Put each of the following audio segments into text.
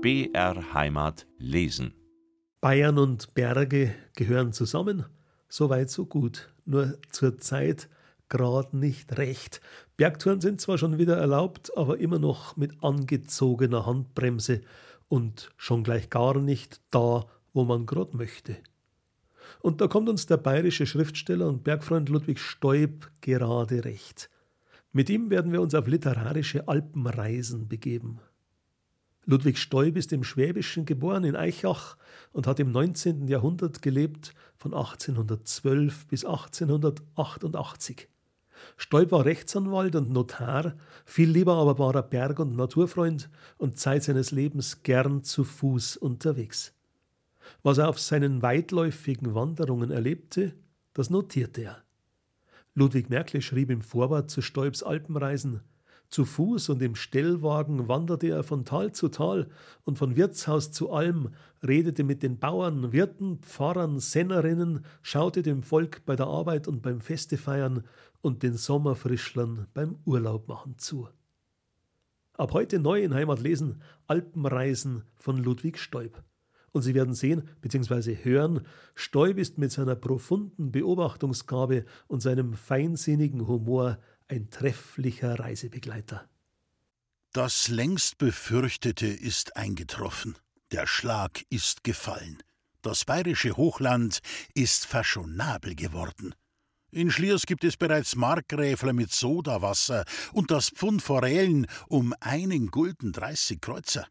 BR Heimat lesen. Bayern und Berge gehören zusammen. So weit, so gut. Nur zur Zeit gerade nicht recht. Bergtouren sind zwar schon wieder erlaubt, aber immer noch mit angezogener Handbremse und schon gleich gar nicht da, wo man gerade möchte. Und da kommt uns der bayerische Schriftsteller und Bergfreund Ludwig Stoib gerade recht. Mit ihm werden wir uns auf literarische Alpenreisen begeben. Ludwig Stoib ist im Schwäbischen geboren in Eichach und hat im 19. Jahrhundert gelebt, von 1812 bis 1888. Stoib war Rechtsanwalt und Notar, viel lieber aber war er Berg- und Naturfreund und Zeit seines Lebens gern zu Fuß unterwegs. Was er auf seinen weitläufigen Wanderungen erlebte, das notierte er. Ludwig Merkle schrieb im Vorwort zu Stoibs Alpenreisen zu Fuß und im Stellwagen wanderte er von Tal zu Tal und von Wirtshaus zu Alm, redete mit den Bauern, Wirten, Pfarrern, Sennerinnen, schaute dem Volk bei der Arbeit und beim Festefeiern und den Sommerfrischlern beim Urlaubmachen zu. Ab heute neu in Heimat lesen Alpenreisen von Ludwig Stoib. Und Sie werden sehen bzw. hören, Stoib ist mit seiner profunden Beobachtungsgabe und seinem feinsinnigen Humor ein trefflicher Reisebegleiter. Das längst Befürchtete ist eingetroffen. Der Schlag ist gefallen. Das bayerische Hochland ist fashionabel geworden. In Schliers gibt es bereits Markgräfler mit Sodawasser und das Pfund Forellen um einen Gulden dreißig Kreuzer.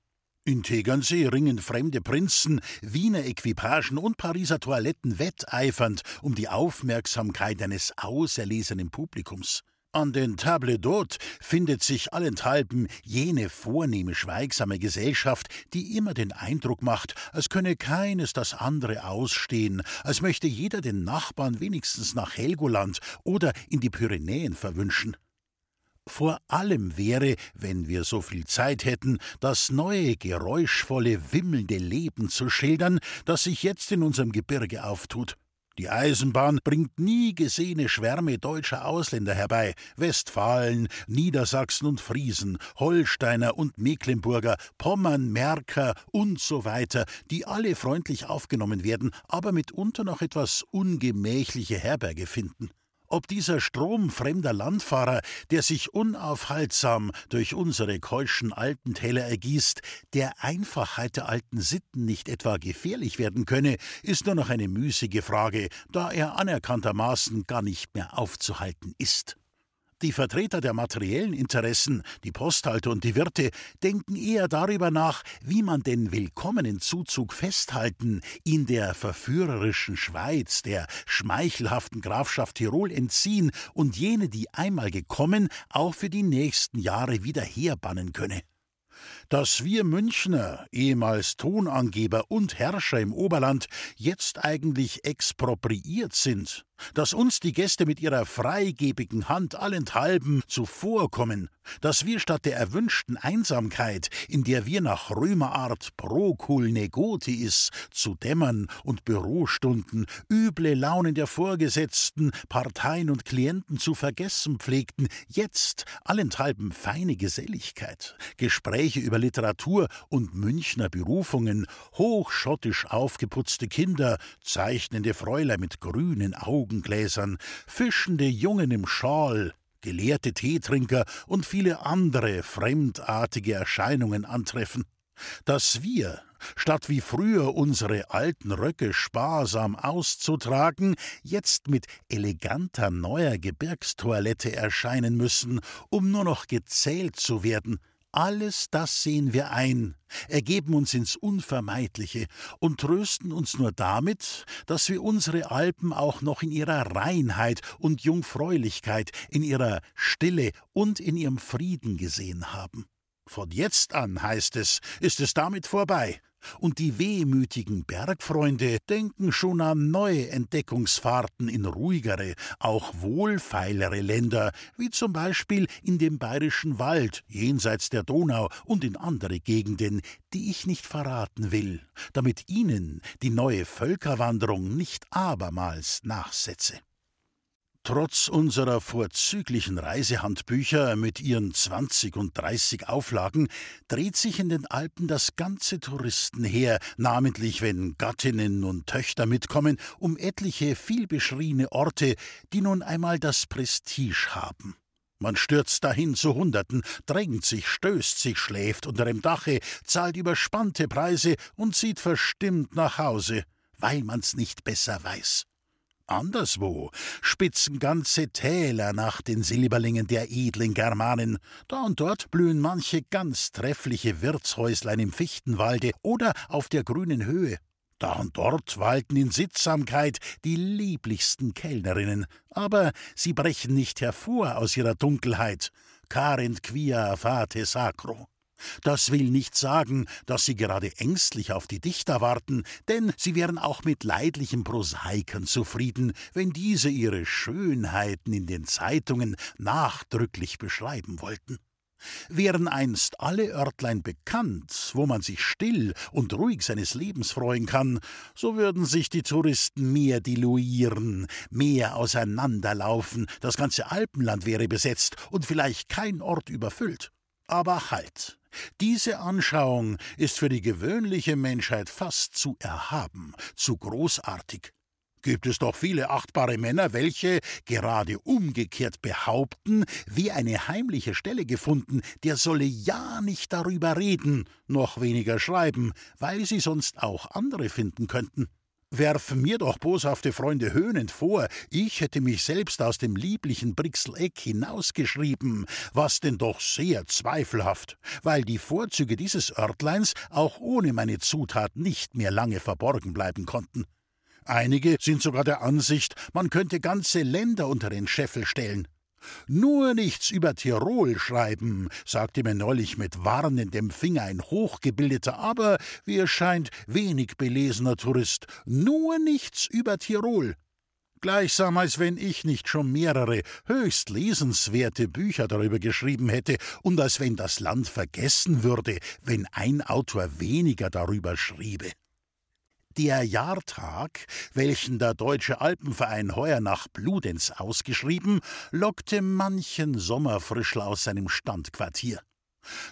In Tegernsee ringen fremde Prinzen, Wiener Equipagen und Pariser Toiletten wetteifernd um die Aufmerksamkeit eines auserlesenen Publikums. An den Table d'Hôte findet sich allenthalben jene vornehme, schweigsame Gesellschaft, die immer den Eindruck macht, als könne keines das andere ausstehen, als möchte jeder den Nachbarn wenigstens nach Helgoland oder in die Pyrenäen verwünschen. Vor allem wäre, wenn wir so viel Zeit hätten, das neue, geräuschvolle, wimmelnde Leben zu schildern, das sich jetzt in unserem Gebirge auftut. Die Eisenbahn bringt nie gesehene Schwärme deutscher Ausländer herbei. Westfalen, Niedersachsen und Friesen, Holsteiner und Mecklenburger, Pommern, Märker und so weiter, die alle freundlich aufgenommen werden, aber mitunter noch etwas ungemächliche Herberge finden ob dieser Strom fremder Landfahrer, der sich unaufhaltsam durch unsere keuschen Alpentäler ergießt, der Einfachheit der alten Sitten nicht etwa gefährlich werden könne, ist nur noch eine müßige Frage, da er anerkanntermaßen gar nicht mehr aufzuhalten ist. Die Vertreter der materiellen Interessen, die Posthalter und die Wirte, denken eher darüber nach, wie man den willkommenen Zuzug festhalten, ihn der verführerischen Schweiz, der schmeichelhaften Grafschaft Tirol entziehen und jene, die einmal gekommen, auch für die nächsten Jahre wieder herbannen könne. Dass wir Münchner, ehemals Tonangeber und Herrscher im Oberland, jetzt eigentlich expropriiert sind, dass uns die Gäste mit ihrer freigebigen Hand allenthalben zuvorkommen, dass wir statt der erwünschten Einsamkeit, in der wir nach Römerart Procul negotiis zu Dämmern und Bürostunden üble Launen der Vorgesetzten, Parteien und Klienten zu vergessen pflegten, jetzt allenthalben feine Geselligkeit, Gespräche über Literatur und Münchner Berufungen, hochschottisch aufgeputzte Kinder, zeichnende Fräulein mit grünen Augen, Augengläsern, fischende Jungen im Schal, gelehrte Teetrinker und viele andere fremdartige Erscheinungen antreffen, dass wir, statt wie früher unsere alten Röcke sparsam auszutragen, jetzt mit eleganter neuer Gebirgstoilette erscheinen müssen, um nur noch gezählt zu werden, alles das sehen wir ein, ergeben uns ins Unvermeidliche und trösten uns nur damit, dass wir unsere Alpen auch noch in ihrer Reinheit und Jungfräulichkeit, in ihrer Stille und in ihrem Frieden gesehen haben. Von jetzt an, heißt es, ist es damit vorbei und die wehmütigen Bergfreunde denken schon an neue Entdeckungsfahrten in ruhigere, auch wohlfeilere Länder, wie zum Beispiel in dem bayerischen Wald, jenseits der Donau und in andere Gegenden, die ich nicht verraten will, damit ihnen die neue Völkerwanderung nicht abermals nachsetze. Trotz unserer vorzüglichen Reisehandbücher mit ihren 20 und 30 Auflagen dreht sich in den Alpen das ganze Touristenheer, namentlich wenn Gattinnen und Töchter mitkommen, um etliche vielbeschriebene Orte, die nun einmal das Prestige haben. Man stürzt dahin zu Hunderten, drängt sich, stößt sich, schläft unter dem Dache, zahlt überspannte Preise und zieht verstimmt nach Hause, weil man's nicht besser weiß. Anderswo spitzen ganze Täler nach den Silberlingen der edlen Germanen. Da und dort blühen manche ganz treffliche Wirtshäuslein im Fichtenwalde oder auf der grünen Höhe. Da und dort walten in Sittsamkeit die lieblichsten Kellnerinnen, aber sie brechen nicht hervor aus ihrer Dunkelheit. Carent quia fate sacro. Das will nicht sagen, dass sie gerade ängstlich auf die Dichter warten, denn sie wären auch mit leidlichen Prosaikern zufrieden, wenn diese ihre Schönheiten in den Zeitungen nachdrücklich beschreiben wollten. Wären einst alle Örtlein bekannt, wo man sich still und ruhig seines Lebens freuen kann, so würden sich die Touristen mehr diluieren, mehr auseinanderlaufen, das ganze Alpenland wäre besetzt und vielleicht kein Ort überfüllt. Aber halt, diese Anschauung ist für die gewöhnliche Menschheit fast zu erhaben, zu großartig. Gibt es doch viele achtbare Männer, welche, gerade umgekehrt behaupten, wie eine heimliche Stelle gefunden, der solle ja nicht darüber reden, noch weniger schreiben, weil sie sonst auch andere finden könnten werfen mir doch boshafte Freunde höhnend vor, ich hätte mich selbst aus dem lieblichen Brixeleck hinausgeschrieben, was denn doch sehr zweifelhaft, weil die Vorzüge dieses Örtleins auch ohne meine Zutat nicht mehr lange verborgen bleiben konnten. Einige sind sogar der Ansicht, man könnte ganze Länder unter den Scheffel stellen. Nur nichts über Tirol schreiben, sagte mir neulich mit warnendem Finger ein hochgebildeter, aber, wie es scheint, wenig belesener Tourist. Nur nichts über Tirol. Gleichsam, als wenn ich nicht schon mehrere höchst lesenswerte Bücher darüber geschrieben hätte und als wenn das Land vergessen würde, wenn ein Autor weniger darüber schriebe. Der Jahrtag, welchen der Deutsche Alpenverein heuer nach Bludenz ausgeschrieben, lockte manchen Sommerfrischler aus seinem Standquartier.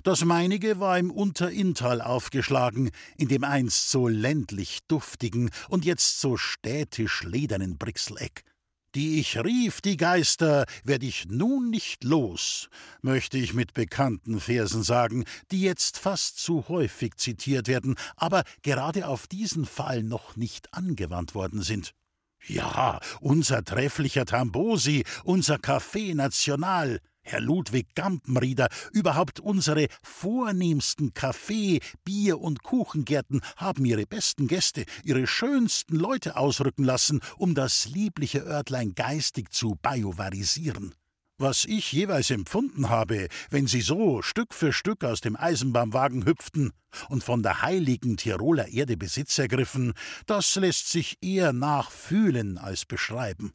Das meinige war im Unterinntal aufgeschlagen, in dem einst so ländlich duftigen und jetzt so städtisch ledernen Brixeleck. Die ich rief, die Geister, werd ich nun nicht los, möchte ich mit bekannten Versen sagen, die jetzt fast zu häufig zitiert werden, aber gerade auf diesen Fall noch nicht angewandt worden sind. Ja, unser trefflicher Tambosi, unser Café National, Herr Ludwig Gampenrieder, überhaupt unsere vornehmsten Kaffee-, Bier- und Kuchengärten haben ihre besten Gäste, ihre schönsten Leute ausrücken lassen, um das liebliche Örtlein geistig zu biovarisieren. Was ich jeweils empfunden habe, wenn sie so Stück für Stück aus dem Eisenbahnwagen hüpften und von der heiligen Tiroler Erde Besitz ergriffen, das lässt sich eher nachfühlen als beschreiben.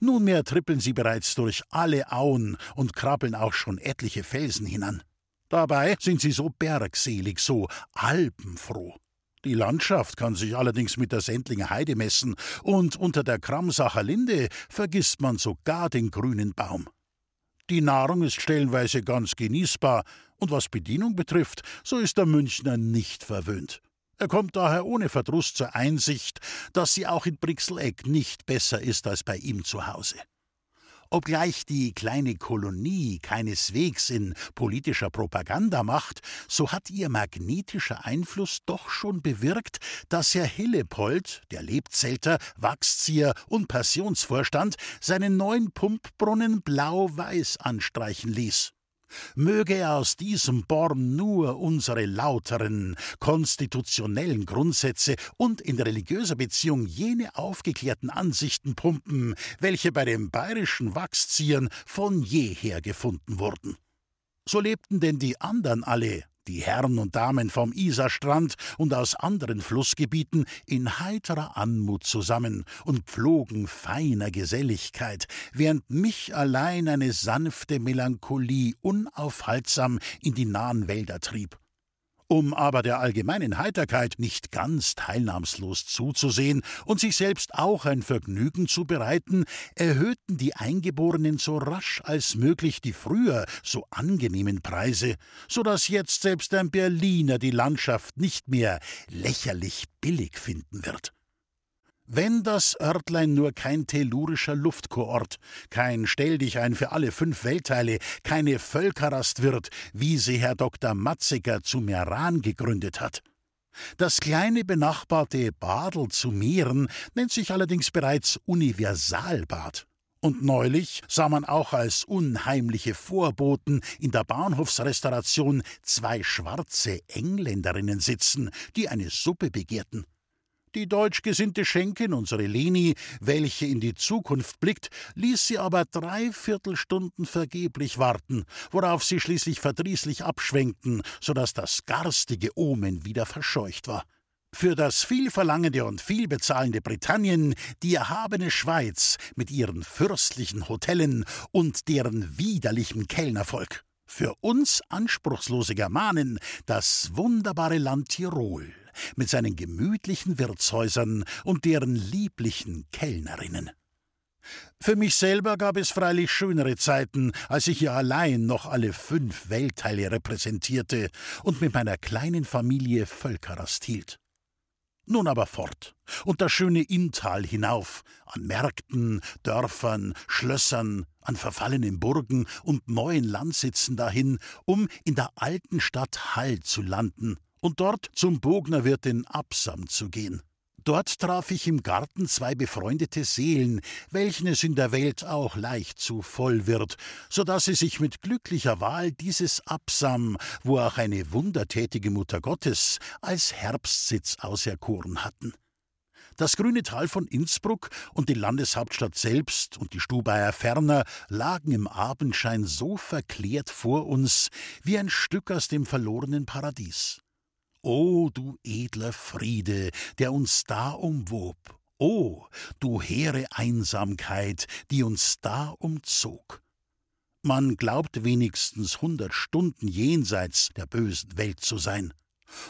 Nunmehr trippeln sie bereits durch alle Auen und krabbeln auch schon etliche Felsen hinan. Dabei sind sie so bergselig, so alpenfroh. Die Landschaft kann sich allerdings mit der Sendlinger Heide messen, und unter der Kramsacher Linde vergisst man sogar den grünen Baum. Die Nahrung ist stellenweise ganz genießbar, und was Bedienung betrifft, so ist der Münchner nicht verwöhnt. Er kommt daher ohne Verdruss zur Einsicht, dass sie auch in Brixeleck nicht besser ist als bei ihm zu Hause. Obgleich die kleine Kolonie keineswegs in politischer Propaganda macht, so hat ihr magnetischer Einfluss doch schon bewirkt, dass Herr Hillepold, der Lebzelter, Wachszieher und Passionsvorstand, seinen neuen Pumpbrunnen blau-weiß anstreichen ließ. Möge aus diesem Born nur unsere lauteren, konstitutionellen Grundsätze und in religiöser Beziehung jene aufgeklärten Ansichten pumpen, welche bei den bayerischen Wachsziehern von jeher gefunden wurden. So lebten denn die anderen alle die Herren und Damen vom Isarstrand und aus anderen Flussgebieten in heiterer Anmut zusammen und pflogen feiner Geselligkeit, während mich allein eine sanfte Melancholie unaufhaltsam in die nahen Wälder trieb. Um aber der allgemeinen Heiterkeit nicht ganz teilnahmslos zuzusehen und sich selbst auch ein Vergnügen zu bereiten, erhöhten die Eingeborenen so rasch als möglich die früher so angenehmen Preise, so dass jetzt selbst ein Berliner die Landschaft nicht mehr lächerlich billig finden wird. Wenn das Örtlein nur kein tellurischer Luftkoort, kein Stell dich ein für alle fünf Weltteile, keine Völkerrast wird, wie sie Herr Dr. Matziger zu Meran gegründet hat. Das kleine benachbarte Badel zu Meeren nennt sich allerdings bereits Universalbad. Und neulich sah man auch als unheimliche Vorboten in der Bahnhofsrestauration zwei schwarze Engländerinnen sitzen, die eine Suppe begehrten. Die deutsch gesinnte Schenkin, unsere Leni, welche in die Zukunft blickt, ließ sie aber drei Viertelstunden vergeblich warten, worauf sie schließlich verdrießlich abschwenkten, so dass das garstige Omen wieder verscheucht war. Für das vielverlangende und vielbezahlende Britannien die erhabene Schweiz mit ihren fürstlichen Hotellen und deren widerlichem Kellnervolk. Für uns anspruchslose Germanen das wunderbare Land Tirol mit seinen gemütlichen Wirtshäusern und deren lieblichen Kellnerinnen. Für mich selber gab es freilich schönere Zeiten, als ich hier allein noch alle fünf Weltteile repräsentierte und mit meiner kleinen Familie Völkerrast hielt. Nun aber fort und das schöne Inntal hinauf, an Märkten, Dörfern, Schlössern, an verfallenen Burgen und neuen Landsitzen dahin, um in der alten Stadt Hall zu landen und dort zum Bognerwirt in Absam zu gehen. Dort traf ich im Garten zwei befreundete Seelen, welchen es in der Welt auch leicht zu voll wird, so dass sie sich mit glücklicher Wahl dieses Absam, wo auch eine wundertätige Mutter Gottes, als Herbstsitz auserkoren hatten. Das grüne Tal von Innsbruck und die Landeshauptstadt selbst und die Stubaier Ferner lagen im Abendschein so verklärt vor uns wie ein Stück aus dem verlorenen Paradies. O du edler Friede, der uns da umwob, o du hehre Einsamkeit, die uns da umzog. Man glaubt wenigstens hundert Stunden jenseits der bösen Welt zu sein.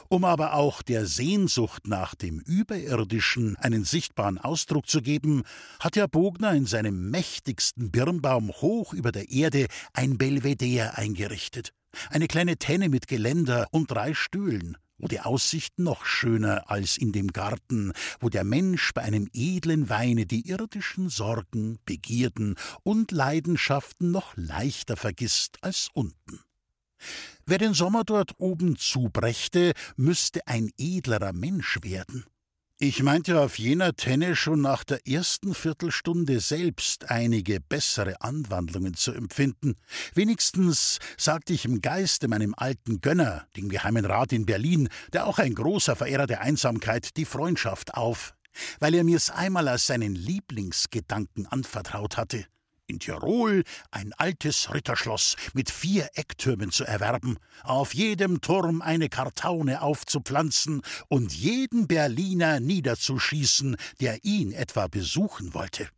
Um aber auch der Sehnsucht nach dem Überirdischen einen sichtbaren Ausdruck zu geben, hat Herr Bogner in seinem mächtigsten Birnbaum hoch über der Erde ein Belvedere eingerichtet. Eine kleine Tenne mit Geländer und drei Stühlen, wo die Aussicht noch schöner als in dem Garten, wo der Mensch bei einem edlen Weine die irdischen Sorgen, Begierden und Leidenschaften noch leichter vergisst als unten. Wer den Sommer dort oben zubrächte, müsste ein edlerer Mensch werden. Ich meinte auf jener Tenne schon nach der ersten Viertelstunde selbst einige bessere Anwandlungen zu empfinden. Wenigstens sagte ich im Geiste meinem alten Gönner, dem Geheimen Rat in Berlin, der auch ein großer Verehrer der Einsamkeit, die Freundschaft auf, weil er mir's einmal als seinen Lieblingsgedanken anvertraut hatte in Tirol ein altes Ritterschloss mit vier Ecktürmen zu erwerben, auf jedem Turm eine Kartaune aufzupflanzen und jeden Berliner niederzuschießen, der ihn etwa besuchen wollte.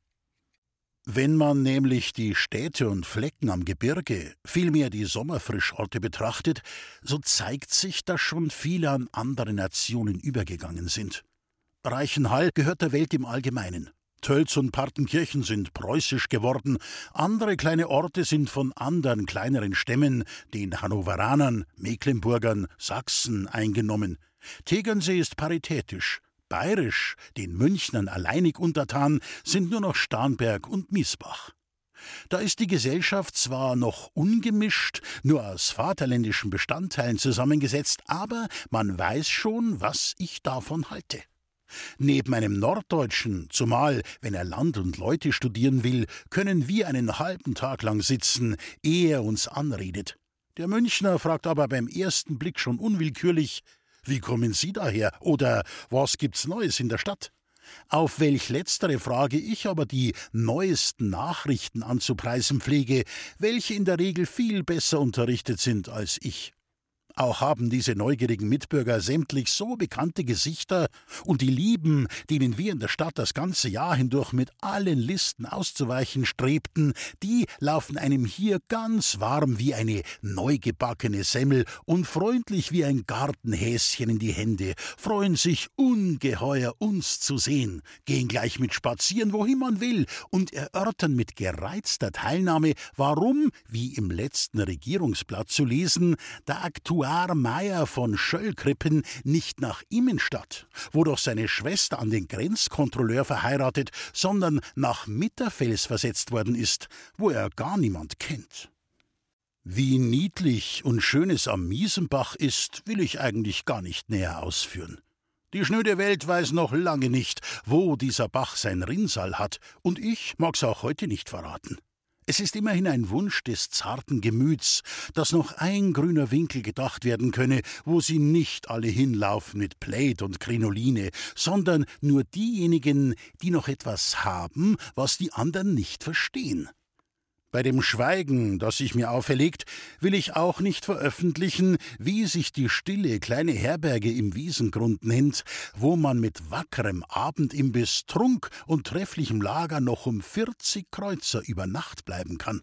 Wenn man nämlich die Städte und Flecken am Gebirge, vielmehr die Sommerfrischorte betrachtet, so zeigt sich, dass schon viele an andere Nationen übergegangen sind. Reichenhall gehört der Welt im Allgemeinen. Tölz und Partenkirchen sind preußisch geworden, andere kleine Orte sind von anderen kleineren Stämmen, den Hannoveranern, Mecklenburgern, Sachsen eingenommen. Tegernsee ist paritätisch. Bayerisch, den Münchnern alleinig untertan, sind nur noch Starnberg und Miesbach. Da ist die Gesellschaft zwar noch ungemischt, nur aus vaterländischen Bestandteilen zusammengesetzt, aber man weiß schon, was ich davon halte. Neben einem Norddeutschen, zumal wenn er Land und Leute studieren will, können wir einen halben Tag lang sitzen, ehe er uns anredet. Der Münchner fragt aber beim ersten Blick schon unwillkürlich Wie kommen Sie daher? oder Was gibt's Neues in der Stadt? Auf welch letztere Frage ich aber die neuesten Nachrichten anzupreisen pflege, welche in der Regel viel besser unterrichtet sind als ich. Auch haben diese neugierigen Mitbürger sämtlich so bekannte Gesichter, und die Lieben, denen wir in der Stadt das ganze Jahr hindurch mit allen Listen auszuweichen strebten, die laufen einem hier ganz warm wie eine neugebackene Semmel und freundlich wie ein Gartenhäschen in die Hände, freuen sich ungeheuer uns zu sehen, gehen gleich mit spazieren, wohin man will, und erörtern mit gereizter Teilnahme, warum, wie im letzten Regierungsblatt zu lesen, der Aktuar Eduard Meyer von Schöllkrippen nicht nach Immenstadt, wo doch seine Schwester an den Grenzkontrolleur verheiratet, sondern nach Mitterfels versetzt worden ist, wo er gar niemand kennt. Wie niedlich und schön es am Miesenbach ist, will ich eigentlich gar nicht näher ausführen. Die schnöde Welt weiß noch lange nicht, wo dieser Bach sein Rinnsal hat, und ich mag's auch heute nicht verraten. Es ist immerhin ein Wunsch des zarten Gemüts, dass noch ein grüner Winkel gedacht werden könne, wo sie nicht alle hinlaufen mit Plaid und Krinoline, sondern nur diejenigen, die noch etwas haben, was die anderen nicht verstehen. Bei dem Schweigen, das sich mir auferlegt, will ich auch nicht veröffentlichen, wie sich die stille kleine Herberge im Wiesengrund nennt, wo man mit wackerem Abendimbiss, Trunk und trefflichem Lager noch um vierzig Kreuzer über Nacht bleiben kann.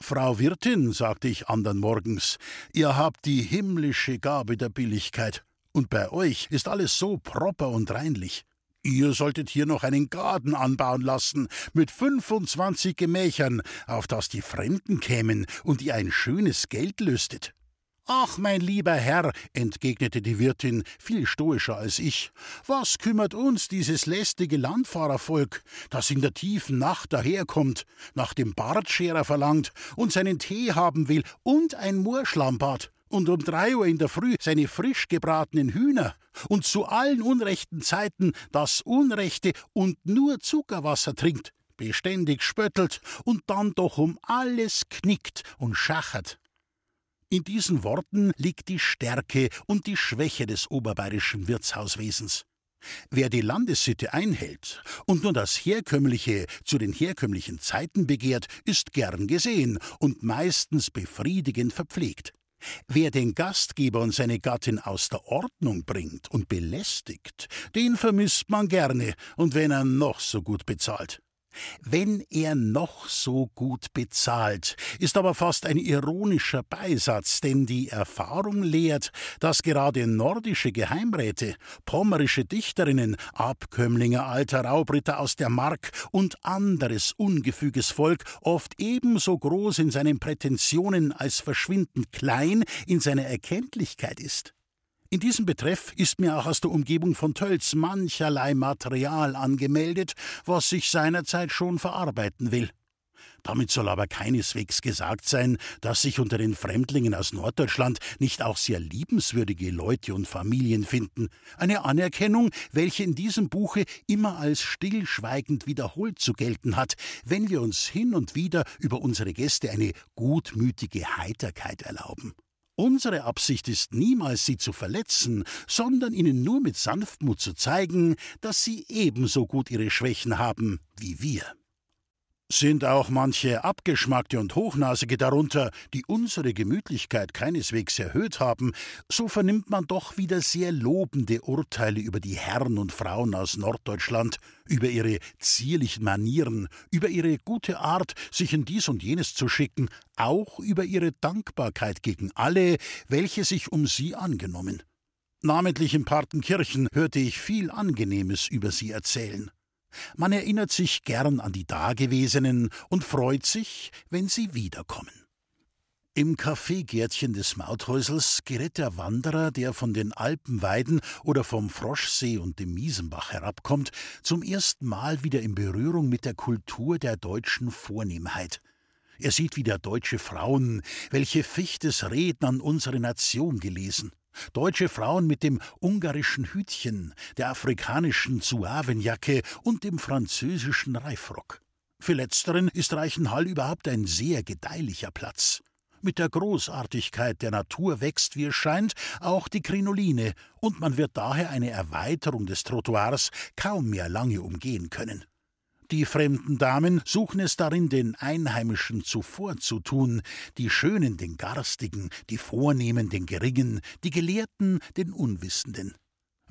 Frau Wirtin, sagte ich andern Morgens, ihr habt die himmlische Gabe der Billigkeit, und bei euch ist alles so proper und reinlich. Ihr solltet hier noch einen Garten anbauen lassen, mit 25 Gemächern, auf das die Fremden kämen und ihr ein schönes Geld lüstet. Ach, mein lieber Herr, entgegnete die Wirtin, viel stoischer als ich, was kümmert uns dieses lästige Landfahrervolk, das in der tiefen Nacht daherkommt, nach dem Bartscherer verlangt und seinen Tee haben will und ein Moorschlammbad? Und um drei Uhr in der Früh seine frisch gebratenen Hühner und zu allen unrechten Zeiten das Unrechte und nur Zuckerwasser trinkt, beständig spöttelt und dann doch um alles knickt und schachert. In diesen Worten liegt die Stärke und die Schwäche des oberbayerischen Wirtshauswesens. Wer die Landessitte einhält und nur das Herkömmliche zu den herkömmlichen Zeiten begehrt, ist gern gesehen und meistens befriedigend verpflegt. Wer den Gastgeber und seine Gattin aus der Ordnung bringt und belästigt, den vermisst man gerne, und wenn er noch so gut bezahlt. Wenn er noch so gut bezahlt, ist aber fast ein ironischer Beisatz, denn die Erfahrung lehrt, dass gerade nordische Geheimräte, pommerische Dichterinnen, Abkömmlinge alter Raubritter aus der Mark und anderes ungefüges Volk oft ebenso groß in seinen Prätensionen als verschwindend klein in seiner Erkenntlichkeit ist. In diesem Betreff ist mir auch aus der Umgebung von Tölz mancherlei Material angemeldet, was sich seinerzeit schon verarbeiten will. Damit soll aber keineswegs gesagt sein, dass sich unter den Fremdlingen aus Norddeutschland nicht auch sehr liebenswürdige Leute und Familien finden. Eine Anerkennung, welche in diesem Buche immer als stillschweigend wiederholt zu gelten hat, wenn wir uns hin und wieder über unsere Gäste eine gutmütige Heiterkeit erlauben. Unsere Absicht ist niemals, sie zu verletzen, sondern ihnen nur mit Sanftmut zu zeigen, dass sie ebenso gut ihre Schwächen haben wie wir. Sind auch manche Abgeschmackte und Hochnasige darunter, die unsere Gemütlichkeit keineswegs erhöht haben, so vernimmt man doch wieder sehr lobende Urteile über die Herren und Frauen aus Norddeutschland, über ihre zierlichen Manieren, über ihre gute Art, sich in dies und jenes zu schicken, auch über ihre Dankbarkeit gegen alle, welche sich um sie angenommen. Namentlich in Partenkirchen hörte ich viel Angenehmes über sie erzählen. Man erinnert sich gern an die Dagewesenen und freut sich, wenn sie wiederkommen. Im Kaffeegärtchen des Mauthäusels gerät der Wanderer, der von den Alpenweiden oder vom Froschsee und dem Miesenbach herabkommt, zum ersten Mal wieder in Berührung mit der Kultur der deutschen Vornehmheit. Er sieht wieder deutsche Frauen, welche Fichtes Reden an unsere Nation gelesen. Deutsche Frauen mit dem ungarischen Hütchen, der afrikanischen Zuavenjacke und dem französischen Reifrock. Für letzteren ist Reichenhall überhaupt ein sehr gedeihlicher Platz. Mit der Großartigkeit der Natur wächst, wie es scheint, auch die Krinoline, und man wird daher eine Erweiterung des Trottoirs kaum mehr lange umgehen können. Die fremden Damen suchen es darin, den Einheimischen zuvorzutun, die Schönen den Garstigen, die Vornehmen den Geringen, die Gelehrten den Unwissenden.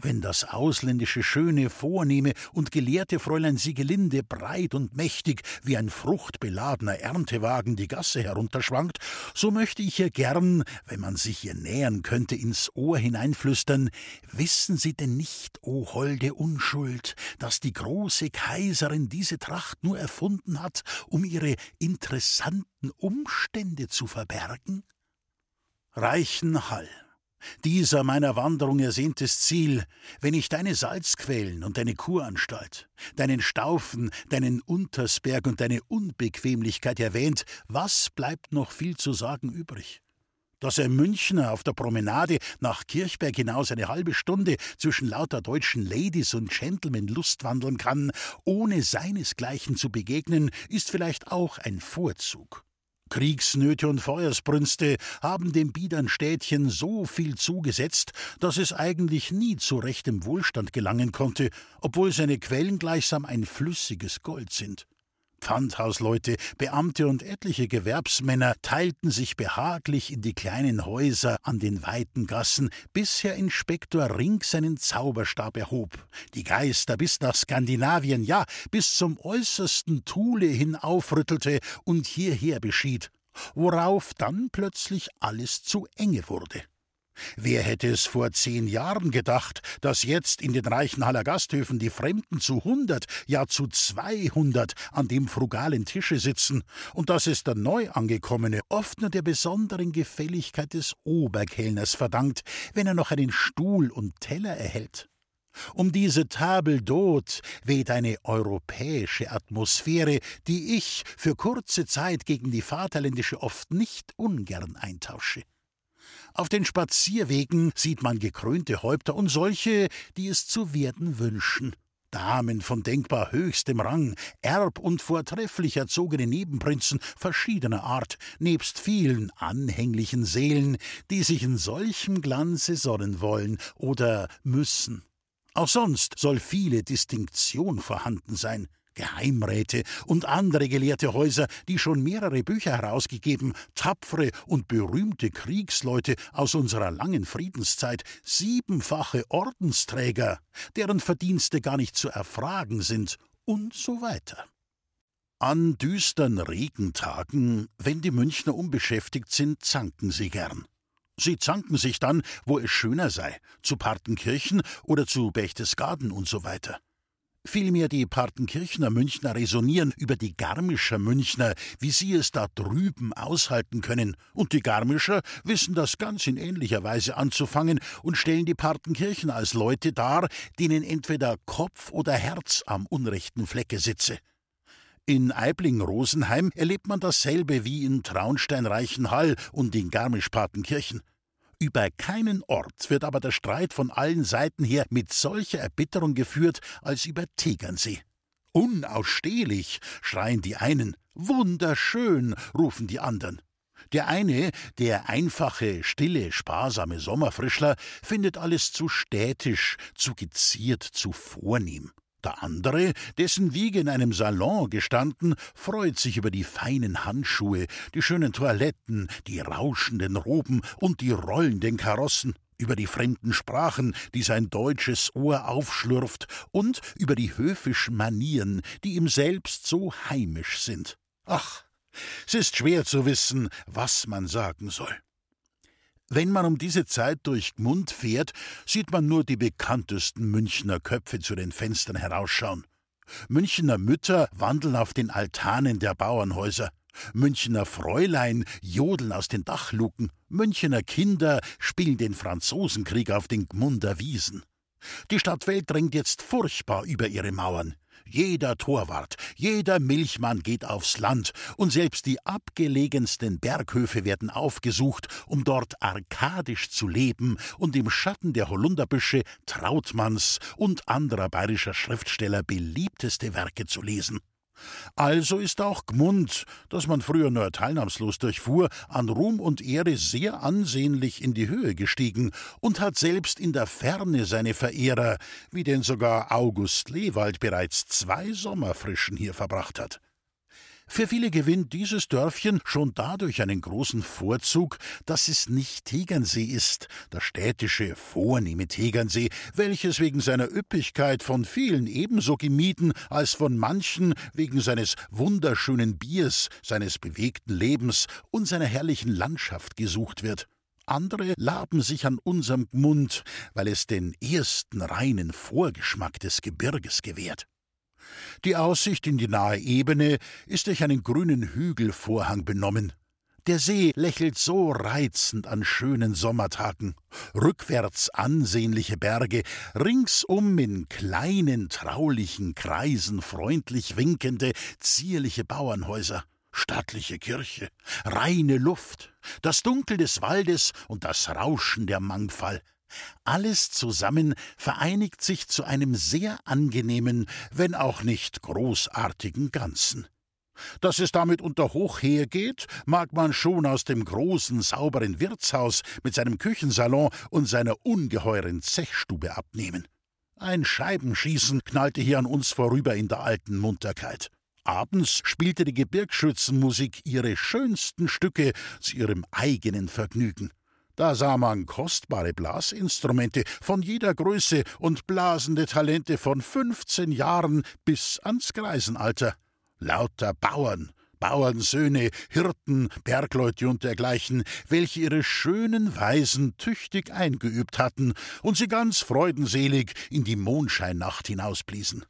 Wenn das ausländische schöne, vornehme und gelehrte Fräulein Siegelinde breit und mächtig wie ein fruchtbeladener Erntewagen die Gasse herunterschwankt, so möchte ich ihr gern, wenn man sich ihr nähern könnte, ins Ohr hineinflüstern, wissen Sie denn nicht, o holde Unschuld, dass die große Kaiserin diese Tracht nur erfunden hat, um ihre interessanten Umstände zu verbergen? Reichen Hall dieser meiner Wanderung ersehntes Ziel, wenn ich deine Salzquellen und deine Kuranstalt, deinen Staufen, deinen Untersberg und deine Unbequemlichkeit erwähnt, was bleibt noch viel zu sagen übrig? Dass ein Münchner auf der Promenade nach Kirchberg hinaus eine halbe Stunde zwischen lauter deutschen Ladies und Gentlemen lustwandeln kann, ohne seinesgleichen zu begegnen, ist vielleicht auch ein Vorzug. Kriegsnöte und Feuersbrünste haben dem biedern Städtchen so viel zugesetzt, dass es eigentlich nie zu rechtem Wohlstand gelangen konnte, obwohl seine Quellen gleichsam ein flüssiges Gold sind. Pfandhausleute, Beamte und etliche Gewerbsmänner teilten sich behaglich in die kleinen Häuser an den weiten Gassen, bis Herr Inspektor Rink seinen Zauberstab erhob, die Geister bis nach Skandinavien, ja, bis zum äußersten Thule hin aufrüttelte und hierher beschied, worauf dann plötzlich alles zu enge wurde. Wer hätte es vor zehn Jahren gedacht, dass jetzt in den Reichenhaller Gasthöfen die Fremden zu hundert, ja zu zweihundert an dem frugalen Tische sitzen und dass es der Neuangekommene oft nur der besonderen Gefälligkeit des Oberkellners verdankt, wenn er noch einen Stuhl und Teller erhält? Um diese Table d'Hôte weht eine europäische Atmosphäre, die ich für kurze Zeit gegen die vaterländische oft nicht ungern eintausche. Auf den Spazierwegen sieht man gekrönte Häupter und solche, die es zu werden wünschen. Damen von denkbar höchstem Rang, erb- und vortrefflich erzogene Nebenprinzen verschiedener Art, nebst vielen anhänglichen Seelen, die sich in solchem Glanze sonnen wollen oder müssen. Auch sonst soll viele Distinktion vorhanden sein. Geheimräte und andere gelehrte Häuser, die schon mehrere Bücher herausgegeben, tapfere und berühmte Kriegsleute aus unserer langen Friedenszeit, siebenfache Ordensträger, deren Verdienste gar nicht zu erfragen sind, und so weiter. An düstern Regentagen, wenn die Münchner unbeschäftigt sind, zanken sie gern. Sie zanken sich dann, wo es schöner sei, zu Partenkirchen oder zu Berchtesgaden und so weiter. Vielmehr die Partenkirchner Münchner resonieren über die Garmischer Münchner, wie sie es da drüben aushalten können, und die Garmischer wissen das ganz in ähnlicher Weise anzufangen und stellen die Partenkirchen als Leute dar, denen entweder Kopf oder Herz am unrechten Flecke sitze. In Eibling-Rosenheim erlebt man dasselbe wie in Traunstein-Reichenhall und in Garmisch-Partenkirchen. Über keinen Ort wird aber der Streit von allen Seiten her mit solcher Erbitterung geführt als über Tegernsee. Unausstehlich, schreien die einen, wunderschön, rufen die anderen. Der eine, der einfache, stille, sparsame Sommerfrischler, findet alles zu städtisch, zu geziert, zu vornehm. Der andere, dessen Wiege in einem Salon gestanden, freut sich über die feinen Handschuhe, die schönen Toiletten, die rauschenden Roben und die rollenden Karossen, über die fremden Sprachen, die sein deutsches Ohr aufschlürft, und über die höfischen Manieren, die ihm selbst so heimisch sind. Ach, es ist schwer zu wissen, was man sagen soll. Wenn man um diese Zeit durch Gmund fährt, sieht man nur die bekanntesten Münchner Köpfe zu den Fenstern herausschauen. Münchner Mütter wandeln auf den Altanen der Bauernhäuser. Münchner Fräulein jodeln aus den Dachluken. Münchner Kinder spielen den Franzosenkrieg auf den Gmunder Wiesen. Die Stadtwelt drängt jetzt furchtbar über ihre Mauern. Jeder Torwart, jeder Milchmann geht aufs Land, und selbst die abgelegensten Berghöfe werden aufgesucht, um dort arkadisch zu leben und im Schatten der Holunderbüsche Trautmanns und anderer bayerischer Schriftsteller beliebteste Werke zu lesen. Also ist auch Gmund, das man früher nur teilnahmslos durchfuhr, an Ruhm und Ehre sehr ansehnlich in die Höhe gestiegen und hat selbst in der Ferne seine Verehrer, wie denn sogar August Lewald bereits zwei Sommerfrischen hier verbracht hat. Für viele gewinnt dieses Dörfchen schon dadurch einen großen Vorzug, dass es nicht Tegernsee ist, der städtische, vornehme Tegernsee, welches wegen seiner Üppigkeit von vielen ebenso gemieden als von manchen wegen seines wunderschönen Biers, seines bewegten Lebens und seiner herrlichen Landschaft gesucht wird. Andere laben sich an unserem Gmund, weil es den ersten reinen Vorgeschmack des Gebirges gewährt. Die Aussicht in die nahe Ebene ist durch einen grünen Hügelvorhang benommen. Der See lächelt so reizend an schönen Sommertagen. Rückwärts ansehnliche Berge, ringsum in kleinen, traulichen Kreisen freundlich winkende, zierliche Bauernhäuser, stattliche Kirche, reine Luft, das Dunkel des Waldes und das Rauschen der Mangfall. Alles zusammen vereinigt sich zu einem sehr angenehmen, wenn auch nicht großartigen Ganzen. Dass es damit unter hoch hergeht, mag man schon aus dem großen, sauberen Wirtshaus mit seinem Küchensalon und seiner ungeheuren Zechstube abnehmen. Ein Scheibenschießen knallte hier an uns vorüber in der alten Munterkeit. Abends spielte die Gebirgsschützenmusik ihre schönsten Stücke zu ihrem eigenen Vergnügen. Da sah man kostbare Blasinstrumente von jeder Größe und blasende Talente von 15 Jahren bis ans Greisenalter. Lauter Bauern, Bauernsöhne, Hirten, Bergleute und dergleichen, welche ihre schönen Weisen tüchtig eingeübt hatten und sie ganz freudenselig in die Mondscheinnacht hinausbliesen.